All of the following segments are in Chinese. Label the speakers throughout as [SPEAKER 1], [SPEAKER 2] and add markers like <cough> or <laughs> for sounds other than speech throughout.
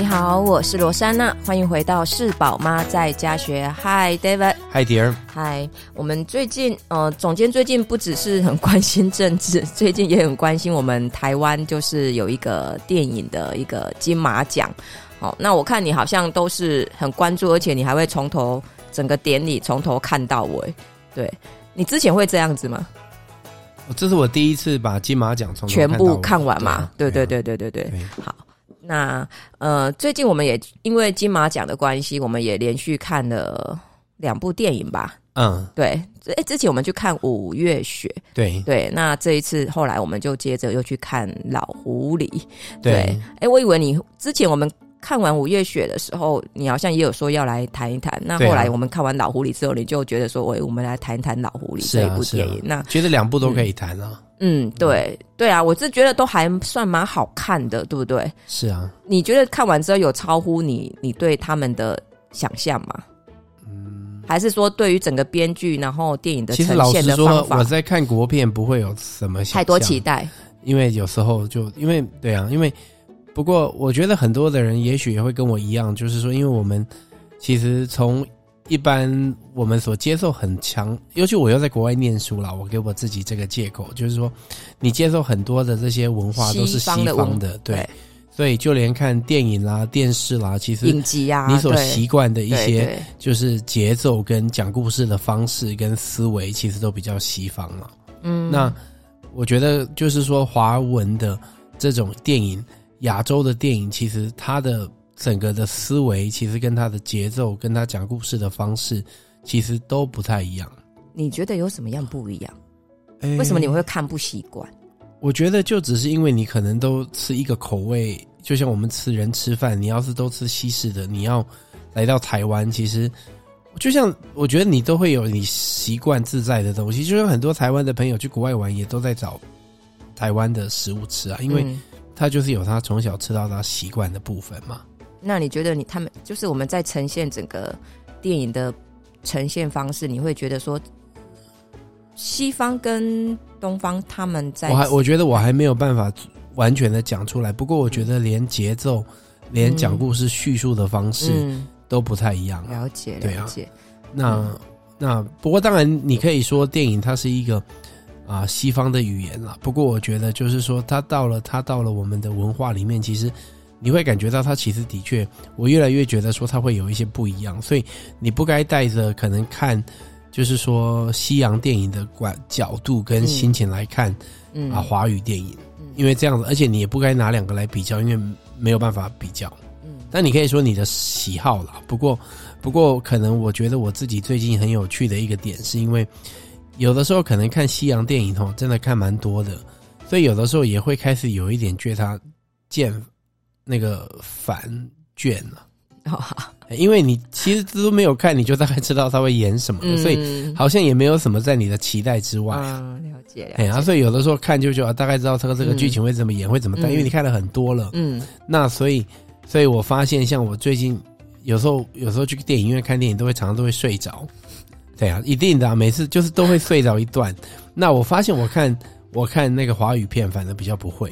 [SPEAKER 1] 你好，我是罗珊娜，欢迎回到是宝妈在家学。Hi David，Hi
[SPEAKER 2] Dear，Hi。
[SPEAKER 1] 我们最近呃，总监最近不只是很关心政治，<laughs> 最近也很关心我们台湾，就是有一个电影的一个金马奖。哦，那我看你好像都是很关注，而且你还会从头整个典礼从头看到尾。对，你之前会这样子吗？
[SPEAKER 2] 这是我第一次把金马奖从
[SPEAKER 1] 全部看完嘛？对对对对对对，对。好。那呃，最近我们也因为金马奖的关系，我们也连续看了两部电影吧。嗯，对。哎，之前我们去看《五月雪》，
[SPEAKER 2] 对
[SPEAKER 1] 对。那这一次后来我们就接着又去看《老狐狸》，对。哎，我以为你之前我们看完《五月雪》的时候，你好像也有说要来谈一谈。那后来我们看完《老狐狸》之后，你就觉得说，喂，我们来谈一谈《老狐狸》这一部电影。那
[SPEAKER 2] 觉得两部都可以谈啊。
[SPEAKER 1] 嗯，对对啊，我是觉得都还算蛮好看的，对不对？
[SPEAKER 2] 是啊，
[SPEAKER 1] 你觉得看完之后有超乎你你对他们的想象吗？嗯，还是说对于整个编剧然后电影的呈现的方法？其实老实说，
[SPEAKER 2] 我在看国片不会有什么
[SPEAKER 1] 太多期待，
[SPEAKER 2] 因为有时候就因为对啊，因为不过我觉得很多的人也许也会跟我一样，就是说，因为我们其实从。一般我们所接受很强，尤其我又在国外念书了，我给我自己这个借口，就是说，你接受很多的这些文化都是西方的，方的对，对，所以就连看电影啦、电视啦，其实
[SPEAKER 1] 影集啊，
[SPEAKER 2] 你所习惯的一些就是节奏跟讲故事的方式跟思维，其实都比较西方了。嗯，那我觉得就是说，华文的这种电影，亚洲的电影，其实它的。整个的思维其实跟他的节奏，跟他讲故事的方式，其实都不太一样。
[SPEAKER 1] 你觉得有什么样不一样？欸，为什么你会看不习惯？
[SPEAKER 2] 我觉得就只是因为你可能都吃一个口味，就像我们吃人吃饭，你要是都吃西式的，你要来到台湾，其实就像我觉得你都会有你习惯自在的东西。就像很多台湾的朋友去国外玩，也都在找台湾的食物吃啊，因为他就是有他从小吃到他习惯的部分嘛。
[SPEAKER 1] 那你觉得你他们就是我们在呈现整个电影的呈现方式，你会觉得说西方跟东方他们在，
[SPEAKER 2] 我还我觉得我还没有办法完全的讲出来。不过我觉得连节奏、嗯、连讲故事叙述的方式都不太一样。
[SPEAKER 1] 了解，了解。
[SPEAKER 2] 啊，那、嗯、那不过当然你可以说电影它是一个啊西方的语言了。不过我觉得就是说它到了它到了我们的文化里面，其实。你会感觉到它其实的确，我越来越觉得说它会有一些不一样，所以你不该带着可能看，就是说西洋电影的观角度跟心情来看，嗯啊华语电影，因为这样子，而且你也不该拿两个来比较，因为没有办法比较。嗯，但你可以说你的喜好啦。不过不过可能我觉得我自己最近很有趣的一个点，是因为有的时候可能看西洋电影吼，真的看蛮多的，所以有的时候也会开始有一点觉得他见。那个烦倦了，因为你其实都没有看，你就大概知道他会演什么，所以好像也没有什么在你的期待之外。
[SPEAKER 1] 了解，了解。
[SPEAKER 2] 然后所以有的时候看就就大概知道这个这个剧情会怎么演，会怎么带，因为你看了很多了。嗯，那所以，所以我发现，像我最近有时候有时候去电影院看电影，都会常常都会睡着。对啊，一定的啊，每次就是都会睡着一段。那我发现我看我看那个华语片，反正比较不会。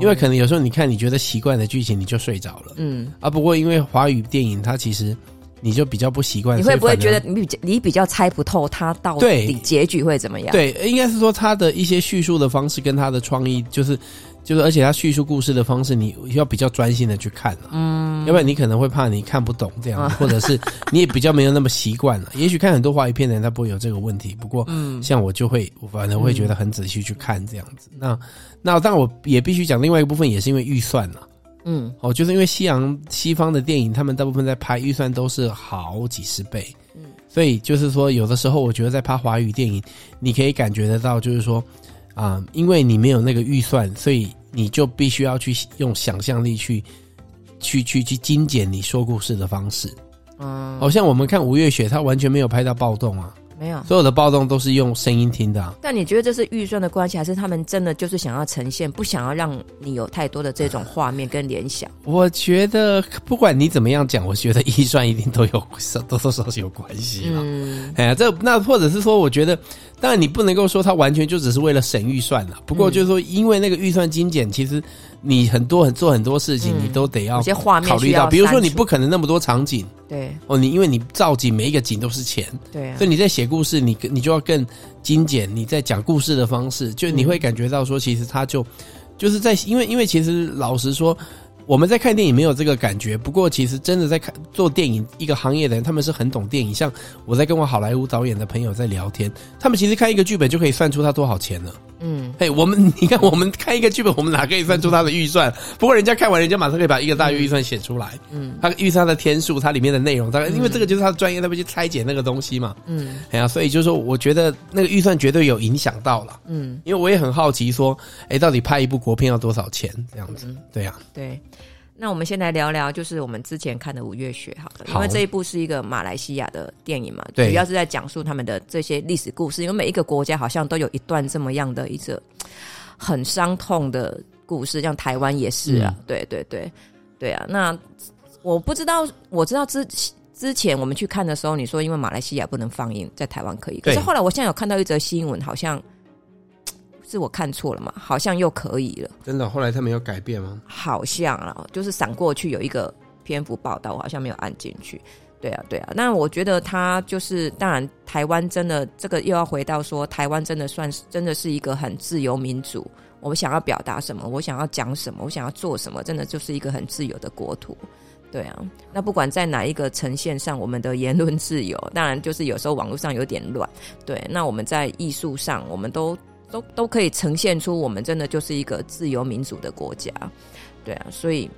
[SPEAKER 2] 因为可能有时候你看你觉得奇怪的剧情，你就睡着了。嗯啊，不过因为华语电影它其实你就比较不习惯，
[SPEAKER 1] 你会不会觉得你比较你比较猜不透他到底结局会怎么样？
[SPEAKER 2] 对，应该是说他的一些叙述的方式跟他的创意就是。就是，而且他叙述故事的方式，你要比较专心的去看了，嗯，要不然你可能会怕你看不懂这样，或者是你也比较没有那么习惯了。<laughs> 也许看很多华语片的人，他不会有这个问题。不过，嗯，像我就会，我反正会觉得很仔细去看这样子。那，那当然我也必须讲另外一个部分，也是因为预算了，嗯，哦，就是因为西洋西方的电影，他们大部分在拍预算都是好几十倍，嗯，所以就是说，有的时候我觉得在拍华语电影，你可以感觉得到，就是说。啊、嗯，因为你没有那个预算，所以你就必须要去用想象力去，去去去精简你说故事的方式。嗯，好像我们看《吴月雪》，她完全没有拍到暴动啊。
[SPEAKER 1] 没有，
[SPEAKER 2] 所有的暴动都是用声音听的啊。
[SPEAKER 1] 但你觉得这是预算的关系，还是他们真的就是想要呈现，不想要让你有太多的这种画面跟联想？
[SPEAKER 2] 我觉得不管你怎么样讲，我觉得预算一定都有多多少少有关系嘛。嗯，哎呀，这那或者是说，我觉得，当然你不能够说它完全就只是为了省预算了。不过就是说，因为那个预算精简，其实你很多很做很多事情，你都得要考虑到。比如说，你不可能那么多场景，
[SPEAKER 1] 对
[SPEAKER 2] 哦，你因为你造景每一个景都是钱，
[SPEAKER 1] 对啊，
[SPEAKER 2] 所以你在写故事，你你就要更精简。你在讲故事的方式，就你会感觉到说，其实它就就是在因为因为其实老实说。我们在看电影没有这个感觉，不过其实真的在看做电影一个行业的人，他们是很懂电影。像我在跟我好莱坞导演的朋友在聊天，他们其实看一个剧本就可以算出他多少钱了。嗯，嘿，我们你看我们看一个剧本，我们哪可以算出他的预算？不过人家看完，人家马上可以把一个大约预算写出来。嗯，他预算的天数，它里面的内容，大概因为这个就是他的专业，他会去拆解那个东西嘛。嗯，哎呀，所以就是说，我觉得那个预算绝对有影响到了。嗯，因为我也很好奇，说，哎，到底拍一部国片要多少钱？这样子，对呀，
[SPEAKER 1] 对。那我们先来聊聊，就是我们之前看的《五月雪》好了，因为这一部是一个马来西亚的电影嘛，主要是在讲述他们的这些历史故事。因为每一个国家好像都有一段这么样的一个很伤痛的故事，像台湾也是啊，嗯、对对对对啊。那我不知道，我知道之之前我们去看的时候，你说因为马来西亚不能放映，在台湾可以，可是后来我现在有看到一则新闻，好像。是我看错了吗？好像又可以了。
[SPEAKER 2] 真的？后来他没有改变吗？
[SPEAKER 1] 好像啊，就是闪过去有一个篇幅报道，我好像没有按进去。对啊，对啊。那我觉得他就是，当然台湾真的这个又要回到说，台湾真的算是真的是一个很自由民主。我想要表达什么，我想要讲什么，我想要做什么，真的就是一个很自由的国土。对啊。那不管在哪一个呈现上，我们的言论自由，当然就是有时候网络上有点乱。对，那我们在艺术上，我们都。都都可以呈现出我们真的就是一个自由民主的国家，对啊，所以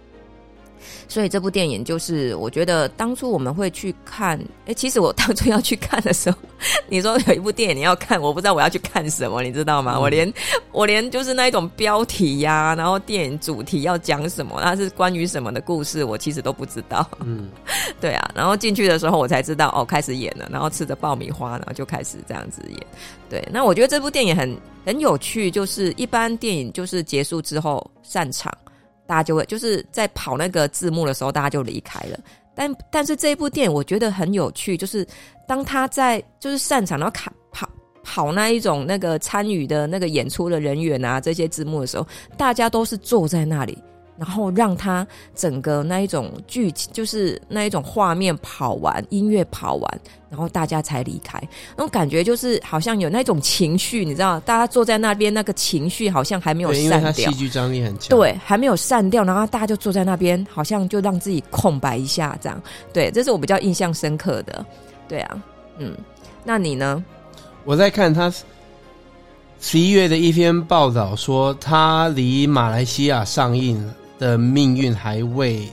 [SPEAKER 1] 所以这部电影就是我觉得当初我们会去看，哎，其实我当初要去看的时候，<laughs> 你说有一部电影你要看，我不知道我要去看什么，你知道吗？嗯、我连我连就是那一种标题呀、啊，然后电影主题要讲什么，它是关于什么的故事，我其实都不知道。嗯，<laughs> 对啊，然后进去的时候我才知道，哦，开始演了，然后吃着爆米花，然后就开始这样子演。对，那我觉得这部电影很。很有趣，就是一般电影就是结束之后散场，大家就会就是在跑那个字幕的时候，大家就离开了。但但是这一部电影我觉得很有趣，就是当他在就是擅长然后卡跑跑那一种那个参与的那个演出的人员啊，这些字幕的时候，大家都是坐在那里。然后让他整个那一种剧情，就是那一种画面跑完，音乐跑完，然后大家才离开。那种感觉就是好像有那种情绪，你知道，大家坐在那边，那个情绪好像还没有散掉。因为
[SPEAKER 2] 戏剧张力很强。
[SPEAKER 1] 对，还没有散掉，然后大家就坐在那边，好像就让自己空白一下，这样。对，这是我比较印象深刻的。对啊，嗯，那你呢？
[SPEAKER 2] 我在看他十一月的一篇报道说，他离马来西亚上映。的命运还未，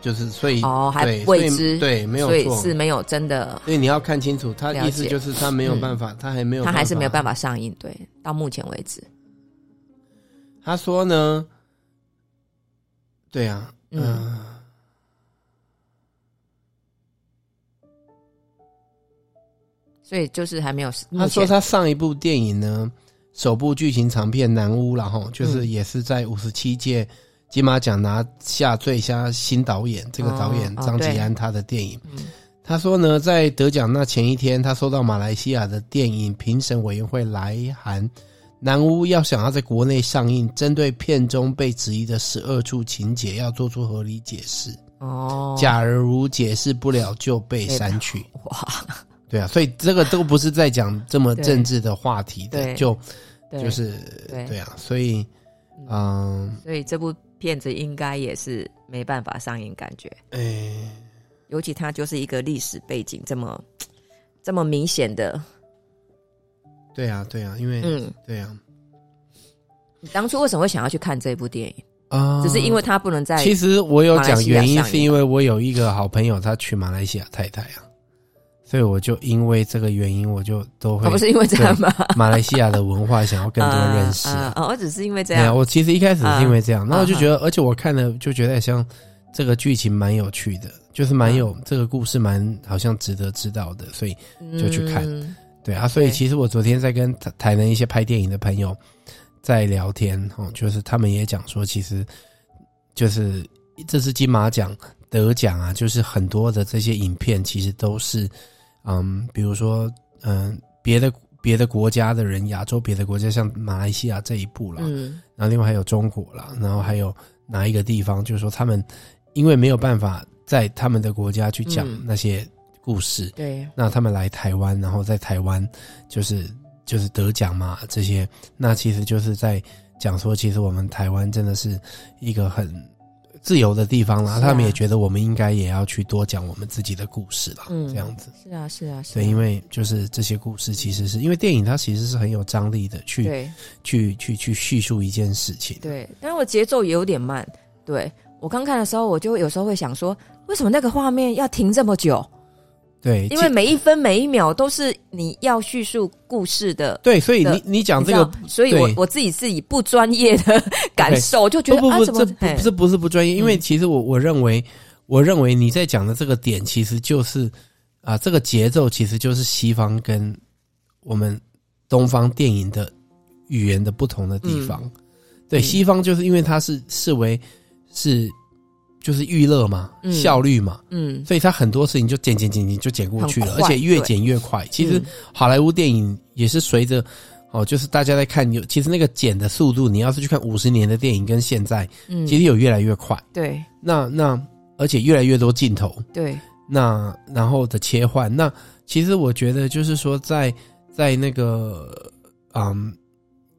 [SPEAKER 2] 就是所以
[SPEAKER 1] 哦还未知，
[SPEAKER 2] 对，没有错，
[SPEAKER 1] 所以是没有真的，
[SPEAKER 2] 所以你要看清楚，他意思就是他没有办法，嗯、他还没有，
[SPEAKER 1] 他还是没有办法上映，对，到目前为止，
[SPEAKER 2] 他说呢，对啊，嗯，呃、
[SPEAKER 1] 所以就是还没有，
[SPEAKER 2] 他说他上一部电影呢，首部剧情长片《南巫》，然后就是也是在五十七届。金马奖拿下最佳新导演，这个导演张吉安他的电影，他说呢，在得奖那前一天，他收到马来西亚的电影评审委员会来函，南屋要想要在国内上映，针对片中被质疑的十二处情节要做出合理解释。哦，假如解释不了，就被删去。哇，对啊，所以这个都不是在讲这么政治的话题的，就就是对，对啊，所以嗯，
[SPEAKER 1] 所以这部。片子应该也是没办法上映，感觉，哎、欸，尤其它就是一个历史背景这么这么明显的，
[SPEAKER 2] 对啊，对啊，因为，嗯，对啊，
[SPEAKER 1] 你当初为什么会想要去看这部电影？啊？只是因为它不能在，
[SPEAKER 2] 其实我有讲原因，是因为我有一个好朋友，他去马来西亚太太啊。所以我就因为这个原因，我就都会、
[SPEAKER 1] 哦、不是因为这样吗？<laughs>
[SPEAKER 2] 马来西亚的文化想要更多认识啊！
[SPEAKER 1] 我、啊啊、只是因为这样。
[SPEAKER 2] 我其实一开始是因为这样，然后我就觉得，而且我看了就觉得像这个剧情蛮有趣的，就是蛮有这个故事蛮好像值得知道的，所以就去看。嗯、对啊，所以其实我昨天在跟台台南一些拍电影的朋友在聊天，哦，就是他们也讲说，其实就是这次金马奖得奖啊，就是很多的这些影片其实都是。嗯，比如说，嗯，别的别的国家的人，亚洲别的国家，像马来西亚这一部啦，嗯，然后另外还有中国啦，然后还有哪一个地方，就是说他们因为没有办法在他们的国家去讲那些故事，嗯、对，那他们来台湾，然后在台湾就是就是得奖嘛，这些，那其实就是在讲说，其实我们台湾真的是一个很。自由的地方啦，啊、他们也觉得我们应该也要去多讲我们自己的故事啦。嗯，这样子。
[SPEAKER 1] 是啊，是啊，是啊。
[SPEAKER 2] 对，因为就是这些故事，其实是因为电影它其实是很有张力的，去去去去叙述一件事情。
[SPEAKER 1] 对，但是我节奏也有点慢。对，我刚看的时候，我就有时候会想说，为什么那个画面要停这么久？
[SPEAKER 2] 对，
[SPEAKER 1] 因为每一分每一秒都是你要叙述故事的。
[SPEAKER 2] 对，所以你你讲这个，
[SPEAKER 1] 所以我我自己是以不专业的感受，就觉得
[SPEAKER 2] 不不这不是不是不专业，因为其实我我认为，我认为你在讲的这个点，其实就是啊，这个节奏其实就是西方跟我们东方电影的语言的不同的地方。对，西方就是因为它是视为是。就是娱乐嘛，嗯、效率嘛，嗯，所以他很多事情就剪剪剪剪就剪过去了，而且越剪越快。其实好莱坞电影也是随着哦，就是大家在看有，其实那个剪的速度，你要是去看五十年的电影跟现在，嗯，其实有越来越快。
[SPEAKER 1] 对，
[SPEAKER 2] 那那而且越来越多镜头，
[SPEAKER 1] 对，
[SPEAKER 2] 那然后的切换，那其实我觉得就是说在，在在那个嗯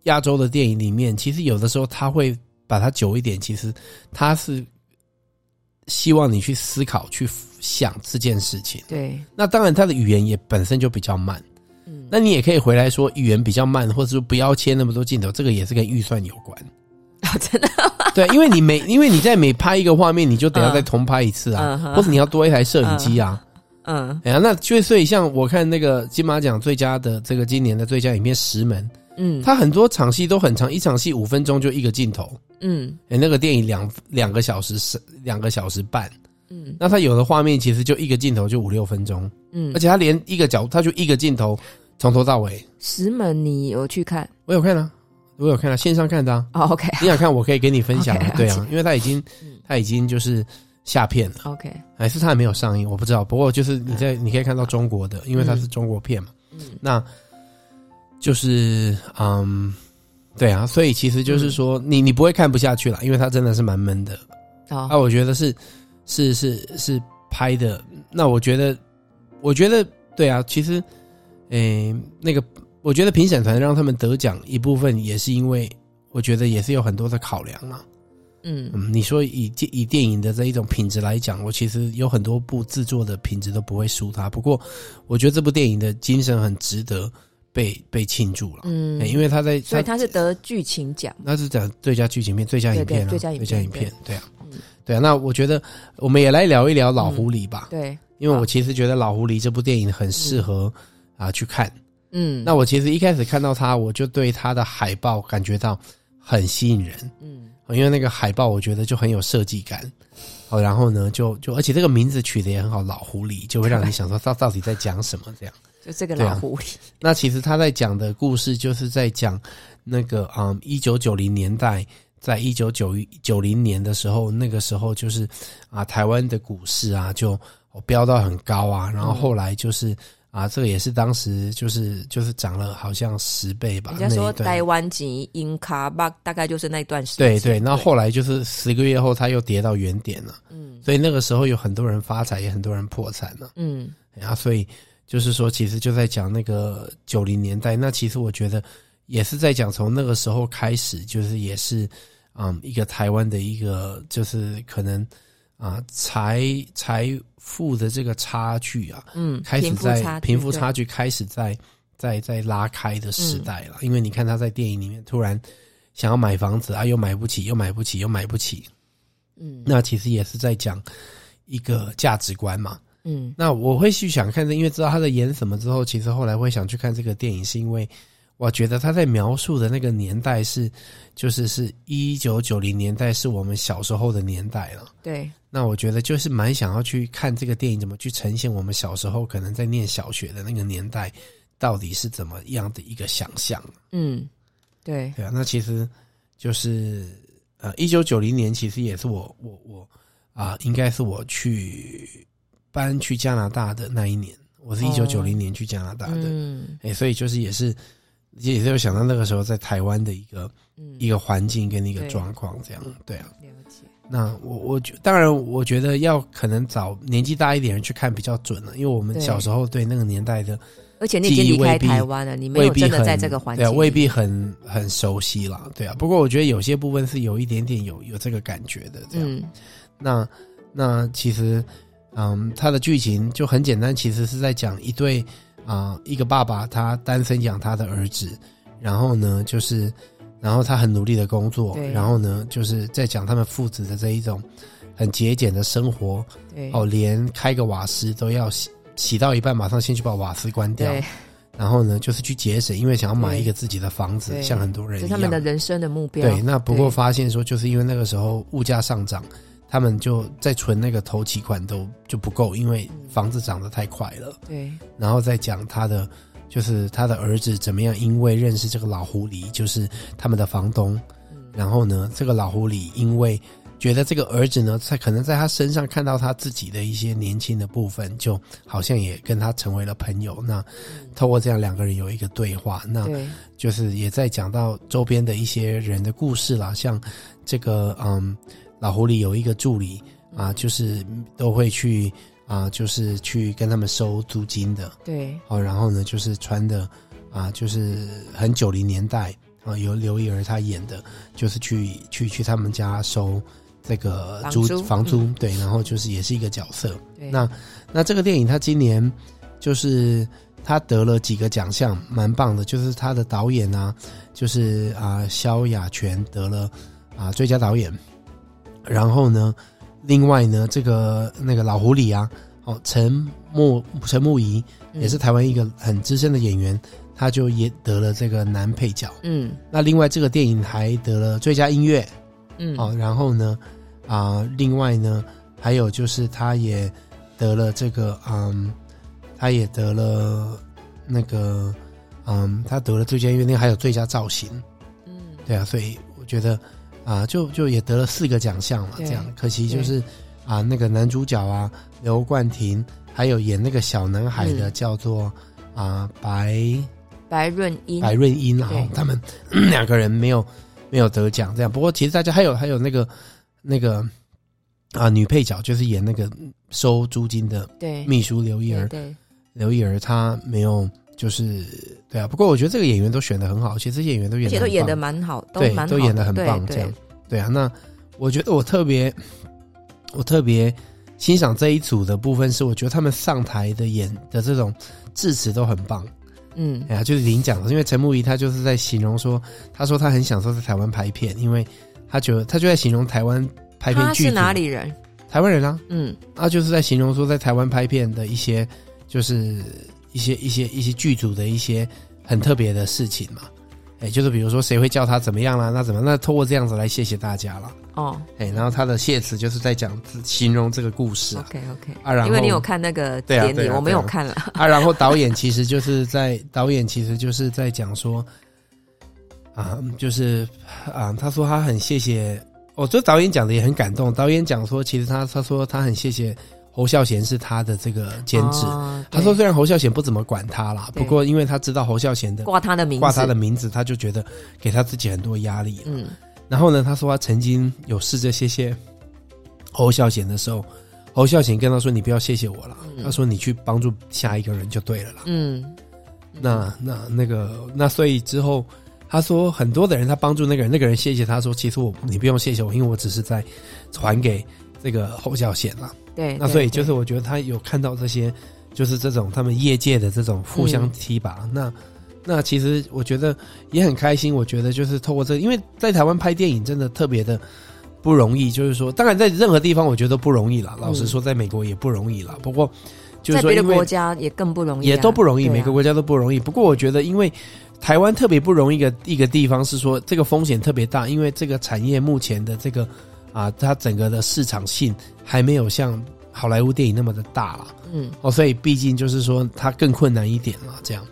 [SPEAKER 2] 亚洲的电影里面，其实有的时候他会把它久一点，其实它是。希望你去思考、去想这件事情。
[SPEAKER 1] 对，
[SPEAKER 2] 那当然，他的语言也本身就比较慢。嗯，那你也可以回来说，语言比较慢，或者说不要切那么多镜头，这个也是跟预算有关。
[SPEAKER 1] 哦，真的？<laughs>
[SPEAKER 2] 对，因为你每因为你在每拍一个画面，你就得要再重拍一次啊，嗯、或者你要多一台摄影机啊。嗯，哎呀，那就所以像我看那个金马奖最佳的这个今年的最佳影片《石门》，嗯，他很多场戏都很长，一场戏五分钟就一个镜头。嗯，哎，那个电影两两个小时是两个小时半，嗯，那他有的画面其实就一个镜头就五六分钟，嗯，而且他连一个角，他就一个镜头从头到尾。
[SPEAKER 1] 石门，你有去看？
[SPEAKER 2] 我有看啊，我有看啊，线上看的啊。
[SPEAKER 1] 哦，OK，
[SPEAKER 2] 你想看，我可以给你分享啊。对啊，因为他已经，他已经就是下片了。
[SPEAKER 1] OK，
[SPEAKER 2] 还是他还没有上映，我不知道。不过就是你在你可以看到中国的，因为它是中国片嘛。嗯，那就是嗯。对啊，所以其实就是说，你你不会看不下去了，因为它真的是蛮闷的。啊，啊，我觉得是是是是拍的。那我觉得，我觉得对啊，其实，诶，那个，我觉得评审团让他们得奖一部分也是因为，我觉得也是有很多的考量啊。嗯嗯，你说以以电影的这一种品质来讲，我其实有很多部制作的品质都不会输它。不过，我觉得这部电影的精神很值得。被被庆祝了，嗯，因为他在，
[SPEAKER 1] 所以他是得剧情奖，
[SPEAKER 2] 那是讲最佳剧情片、最佳影片、最佳影片，对。啊，对啊。那我觉得我们也来聊一聊《老狐狸》吧，
[SPEAKER 1] 对，
[SPEAKER 2] 因为我其实觉得《老狐狸》这部电影很适合啊去看，嗯。那我其实一开始看到它，我就对它的海报感觉到很吸引人，嗯，因为那个海报我觉得就很有设计感，好，然后呢，就就而且这个名字取得也很好，《老狐狸》就会让你想说他到底在讲什么这样。
[SPEAKER 1] 就这个老狐狸，啊，<laughs>
[SPEAKER 2] 那其实他在讲的故事，就是在讲那个嗯，一九九零年代，在一九九九零年的时候，那个时候就是啊，台湾的股市啊就飙到很高啊，然后后来就是、嗯、啊，这个也是当时就是就是涨了好像十倍吧。
[SPEAKER 1] 人家说台湾级英卡吧，大概就是那段时
[SPEAKER 2] 间。对对，那后，后来就是十个月后，他又跌到原点了。嗯，所以那个时候有很多人发财，也很多人破产了。嗯，然后所以。就是说，其实就在讲那个九零年代。那其实我觉得也是在讲从那个时候开始，就是也是，嗯，一个台湾的一个就是可能啊财财富的这个差距啊，嗯，开始在贫富差距开始在在在拉开的时代了。因为你看他在电影里面突然想要买房子啊，又买不起，又买不起，又买不起，嗯，那其实也是在讲一个价值观嘛。嗯，那我会去想看这，因为知道他在演什么之后，其实后来会想去看这个电影，是因为我觉得他在描述的那个年代是，就是是一九九零年代，是我们小时候的年代了。
[SPEAKER 1] 对，
[SPEAKER 2] 那我觉得就是蛮想要去看这个电影怎么去呈现我们小时候可能在念小学的那个年代，到底是怎么样的一个想象。
[SPEAKER 1] 嗯，对，
[SPEAKER 2] 对啊，那其实就是呃，一九九零年其实也是我我我啊、呃，应该是我去。搬去加拿大的那一年，我是一九九零年去加拿大的，
[SPEAKER 1] 嗯，
[SPEAKER 2] 哎，所以就是也是也是有想到那个时候在台湾的一个、嗯、一个环境跟一个状况这样，对啊。
[SPEAKER 1] 了解。
[SPEAKER 2] 那我我觉当然我觉得要可能找年纪大一点人去看比较准了，因为我们小时候对那个年代的。
[SPEAKER 1] 而且你已经离开台湾了，你没有真的在这个环境，
[SPEAKER 2] 对啊，未必很很熟悉啦，对啊。不过我觉得有些部分是有一点点有有这个感觉的，这样。嗯、那那其实，嗯，他的剧情就很简单，其实是在讲一对啊、呃，一个爸爸他单身养他的儿子，然后呢，就是然后他很努力的工作，然后呢，就是在讲他们父子的这一种很节俭的生活，哦，连开个瓦斯都要。洗洗到一半，马上先去把瓦斯关掉，然后呢，就是去节省，因为想要买一个自己的房子，像很多人一样，
[SPEAKER 1] 是他们的人生的目标。
[SPEAKER 2] 对，那不过发现说，就是因为那个时候物价上涨，他们就在存那个头期款都就不够，因为房子涨得太快了。
[SPEAKER 1] 对，
[SPEAKER 2] 然后再讲他的，就是他的儿子怎么样，因为认识这个老狐狸，就是他们的房东，然后呢，这个老狐狸因为。觉得这个儿子呢，在可能在他身上看到他自己的一些年轻的部分，就好像也跟他成为了朋友。那透过这样两个人有一个对话，那就是也在讲到周边的一些人的故事啦。像这个嗯，老狐狸有一个助理啊，就是都会去啊，就是去跟他们收租金的。
[SPEAKER 1] 对，
[SPEAKER 2] 好，然后呢，就是穿的啊，就是很九零年代啊，由刘一儿她演的，就是去去去他们家收。这个租房租，房租对，然后就是也是一个角色。
[SPEAKER 1] 对
[SPEAKER 2] 那那这个电影，他今年就是他得了几个奖项，蛮棒的。就是他的导演啊，就是啊萧亚全得了啊最佳导演。然后呢，另外呢，这个那个老狐狸啊，哦陈木陈木仪也是台湾一个很资深的演员，他就也得了这个男配角。嗯，那另外这个电影还得了最佳音乐。嗯，哦，然后呢？啊、呃，另外呢，还有就是他也得了这个，嗯，他也得了那个，嗯，他得了最佳音乐，那还有最佳造型，嗯，对啊，所以我觉得啊、呃，就就也得了四个奖项嘛，这样，可惜就是啊、呃，那个男主角啊，刘冠廷，还有演那个小男孩的叫做啊、白
[SPEAKER 1] 白润英，
[SPEAKER 2] 白润英，然后他们 <clears throat> 两个人没有没有得奖，这样。不过其实大家还有还有那个。那个啊，女配角就是演那个收租金的秘书刘一儿，对，刘一儿她没有，就是对啊。不过我觉得这个演员都选的很好，其实演员都演，而且
[SPEAKER 1] 都演的蛮好，都
[SPEAKER 2] 对，都演的很棒，这样对啊。那我觉得我特别，我特别欣赏这一组的部分是，我觉得他们上台的演的这种致辞都很棒。嗯，哎呀，就是领奖了，因为陈木仪他就是在形容说，他说他很享受在台湾拍片，因为。他觉得他就在形容台湾拍片剧是哪里人？台湾人啊，嗯，他就是在形容说在台湾拍片的一些，就是一些一些一些剧组的一些很特别的事情嘛，哎，就是比如说谁会叫他怎么样啦，那怎么那透过这样子来谢谢大家了哦，哎，然后他的谢词就是在讲形容这个故事
[SPEAKER 1] ，OK OK，啊，然后因为你有看那个典礼，我没有看了。
[SPEAKER 2] 啊，然后导演其实就是在 <laughs> 导演其实就是在讲说。啊，就是啊，他说他很谢谢，我哦，这导演讲的也很感动。导演讲说，其实他他说他很谢谢侯孝贤是他的这个监制。哦、他说虽然侯孝贤不怎么管他啦，不过因为他知道侯孝贤的
[SPEAKER 1] 挂他的名字，
[SPEAKER 2] 挂他的名字，他就觉得给他自己很多压力。嗯，然后呢，他说他曾经有试着谢谢侯孝贤的时候，侯孝贤跟他说：“你不要谢谢我了。嗯”他说：“你去帮助下一个人就对了啦。”嗯，那那那个那所以之后。他说：“很多的人，他帮助那个人，那个人谢谢他说，其实我你不用谢谢我，因为我只是在传给这个侯孝贤了。对，那所以就是我觉得他有看到这些，就是这种他们业界的这种互相提拔。嗯、那那其实我觉得也很开心。我觉得就是透过这个，因为在台湾拍电影真的特别的不容易。就是说，当然在任何地方我觉得不容易了。老实说，在美国也不容易了。不过就是说，
[SPEAKER 1] 在别的国家也更不容易，
[SPEAKER 2] 也都不容易。每个国家都不容易。不过我觉得，因为台湾特别不容易的一个地方是说，这个风险特别大，因为这个产业目前的这个啊，它整个的市场性还没有像好莱坞电影那么的大了，嗯，哦，所以毕竟就是说它更困难一点了，这样。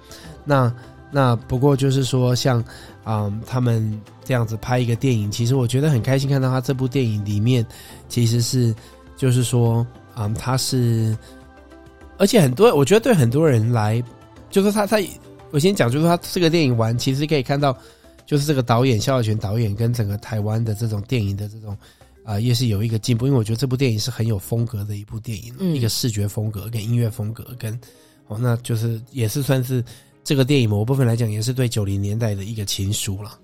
[SPEAKER 2] 那那不过就是说像啊、嗯，他们这样子拍一个电影，其实我觉得很开心，看到他这部电影里面其实是就是说啊、嗯，他是而且很多，我觉得对很多人来，就是他他，我先讲，就是他这个电影完，其实可以看到，就是这个导演萧亚全导演跟整个台湾的这种电影的这种啊、呃，也是有一个进步，因为我觉得这部电影是很有风格的一部电影，嗯、一个视觉风格跟音乐风格跟哦，那就是也是算是这个电影某部分来讲，也是对九零年代的一个情书了。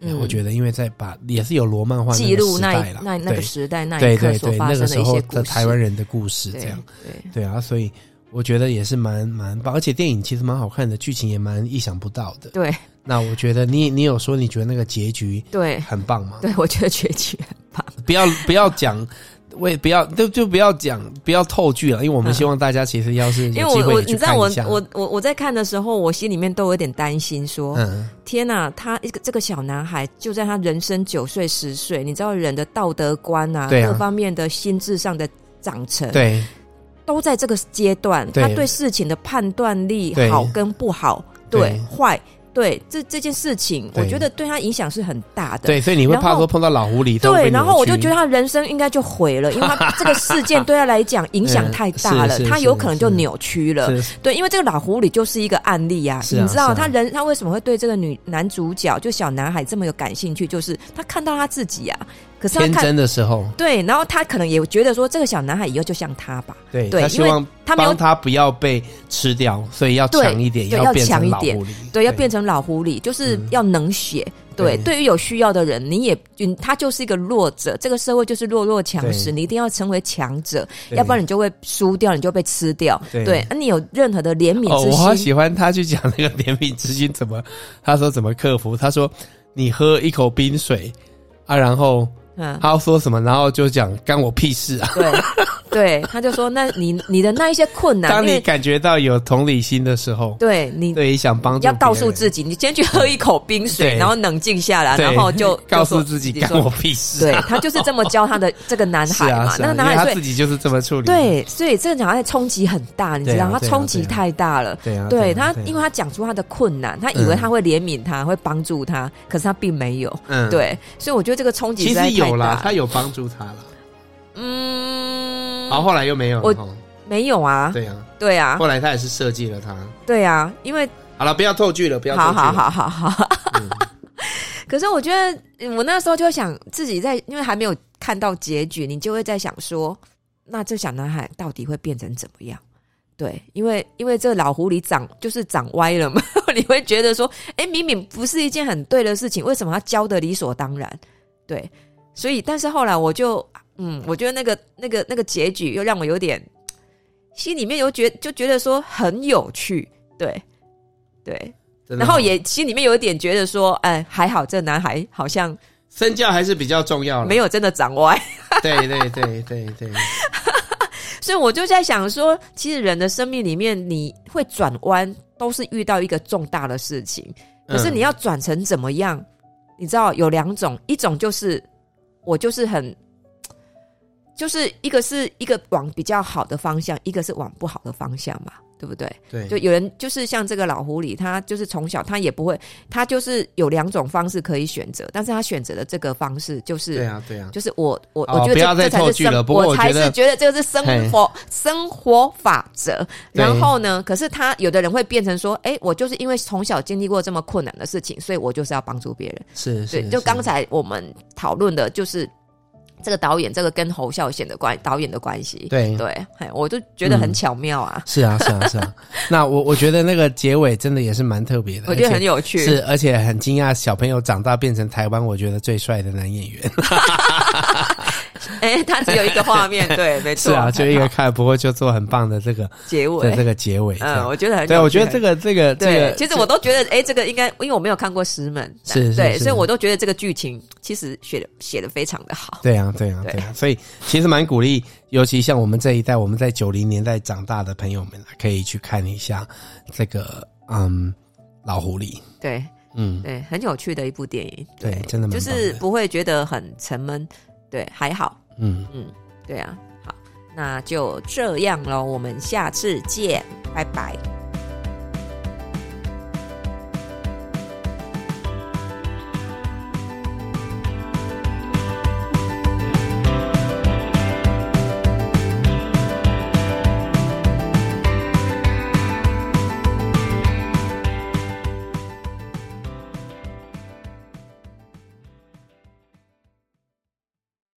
[SPEAKER 2] 嗯，我觉得因为在把也是有罗曼化记录那
[SPEAKER 1] 那那个时代那
[SPEAKER 2] 对对对那个时候的台湾人的故事这样对对啊，所以我觉得也是蛮蛮棒，而且电影其实蛮好看的，剧情也蛮意想不到的。
[SPEAKER 1] 对，
[SPEAKER 2] 那我觉得你你有说你觉得那个结局对很棒吗？
[SPEAKER 1] 对，我觉得结局。<laughs>
[SPEAKER 2] 不要不要讲。我也不要，就就不要讲，不要透剧了，因为我们希望大家其实要是。因为我我，你知道我
[SPEAKER 1] 我我我在看的时候，我心里面都有点担心，说，嗯，天哪，他一个这个小男孩就在他人生九岁十岁，你知道人的道德观啊，各方面的心智上的长成，对，都在这个阶段，他对事情的判断力好跟不好，对坏。对，这这件事情，我觉得对他影响是很大的。
[SPEAKER 2] 对，所以你会怕说碰到老狐狸。
[SPEAKER 1] 对，然后我就觉得他人生应该就毁了，<laughs> 因为他这个事件对他来讲影响太大了，<laughs> 他有可能就扭曲了。对，因为这个老狐狸就是一个案例啊，你知道他人他为什么会对这个女男主角就小男孩这么有感兴趣，就是他看到他自己啊。可是他
[SPEAKER 2] 真的时候，
[SPEAKER 1] 对，然后他可能也觉得说，这个小男孩以后就像他吧，
[SPEAKER 2] 对，他希望他帮他不要被吃掉，所以要强一点，要强一点，
[SPEAKER 1] 对，要变成老狐狸，就是要冷血。对，对于有需要的人，你也他就是一个弱者，这个社会就是弱肉强食，你一定要成为强者，要不然你就会输掉，你就被吃掉。对，那你有任何的怜悯之心？
[SPEAKER 2] 我好喜欢他去讲那个怜悯之心怎么，他说怎么克服？他说你喝一口冰水啊，然后。嗯，他要说什么，然后就讲干我屁事啊！
[SPEAKER 1] 对，<laughs> 对，他就说，那你你的那一些困难，
[SPEAKER 2] 当你感觉到有同理心的时候，
[SPEAKER 1] 对你
[SPEAKER 2] 对想帮助，
[SPEAKER 1] 要告诉自己，你先去喝一口冰水，然后冷静下来，然后就 <laughs>
[SPEAKER 2] 告诉自己干我屁事。
[SPEAKER 1] 对，他就是这么教他的 <laughs> 这个男孩嘛，那个男孩
[SPEAKER 2] 他自己就是这么处理。
[SPEAKER 1] 对，所以这个男孩冲击很大，你知道，他冲击太大了。对啊，对他，因为他讲出他的困难，他以为他会怜悯他，会帮助他，可是他并没有。嗯，对，所以我觉得这个冲击
[SPEAKER 2] 其实有啦，他有帮。助他了，嗯，好，后来又没有了，我
[SPEAKER 1] 没有啊，
[SPEAKER 2] 对啊，
[SPEAKER 1] 对啊，
[SPEAKER 2] 后来他也是设计了他，
[SPEAKER 1] 对啊，因为
[SPEAKER 2] 好了，不要透剧了，不要透剧了，
[SPEAKER 1] 好好好好好。嗯、<laughs> 可是我觉得，我那时候就想，自己在因为还没有看到结局，你就会在想说，那这小男孩到底会变成怎么样？对，因为因为这老狐狸长就是长歪了嘛，<laughs> 你会觉得说，哎、欸，明明不是一件很对的事情，为什么他教的理所当然？对。所以，但是后来我就，嗯，我觉得那个、那个、那个结局又让我有点心里面有觉，就觉得说很有趣，对，对，然后也心里面有一点觉得说，哎，还好这男孩好像
[SPEAKER 2] 身教还是比较重要，
[SPEAKER 1] 没有真的长歪。
[SPEAKER 2] 对对对对对。<laughs>
[SPEAKER 1] 所以我就在想说，其实人的生命里面，你会转弯，都是遇到一个重大的事情，可是你要转成怎么样？你知道有两种，一种就是。我就是很，就是一个是一个往比较好的方向，一个是往不好的方向嘛。对不对？对，就有人就是像这个老狐狸，他就是从小他也不会，他就是有两种方式可以选择，但是他选择的这个方式就是对啊，对啊，就是我我我觉得这这才是生，我才是觉得这个是生活生活法则。然后呢，可是他有的人会变成说，哎，我就是因为从小经历过这么困难的事情，所以我就是要帮助别人。是，对，就刚才我们讨论的就是。这个导演，这个跟侯孝贤的关导演的关系，对对，我就觉得很巧妙啊！
[SPEAKER 2] 是啊，是啊，是啊。<laughs> 那我我觉得那个结尾真的也是蛮特别的，
[SPEAKER 1] 我觉得很有趣，
[SPEAKER 2] 是而且很惊讶，小朋友长大变成台湾我觉得最帅的男演员。<laughs> <laughs>
[SPEAKER 1] 哎、欸，他只有一个画面，对，没错，<laughs>
[SPEAKER 2] 是啊，就一个看，不过就做很棒的这个
[SPEAKER 1] 结尾，
[SPEAKER 2] 这个结尾，
[SPEAKER 1] 嗯，我觉得很
[SPEAKER 2] 对，我觉得这个这个这个，
[SPEAKER 1] 其实我都觉得，哎、欸，这个应该，因为我没有看过《师门》，是，对，所以我都觉得这个剧情其实写的写的非常的好。
[SPEAKER 2] 对啊，对啊，对啊，所以其实蛮鼓励，尤其像我们这一代，我们在九零年代长大的朋友们，可以去看一下这个嗯老狐狸。
[SPEAKER 1] 对，嗯，对，很有趣的一部电影，
[SPEAKER 2] 对，真的蛮
[SPEAKER 1] 就是不会觉得很沉闷，对，还好。嗯嗯，对啊，好，那就这样喽，我们下次见，拜拜。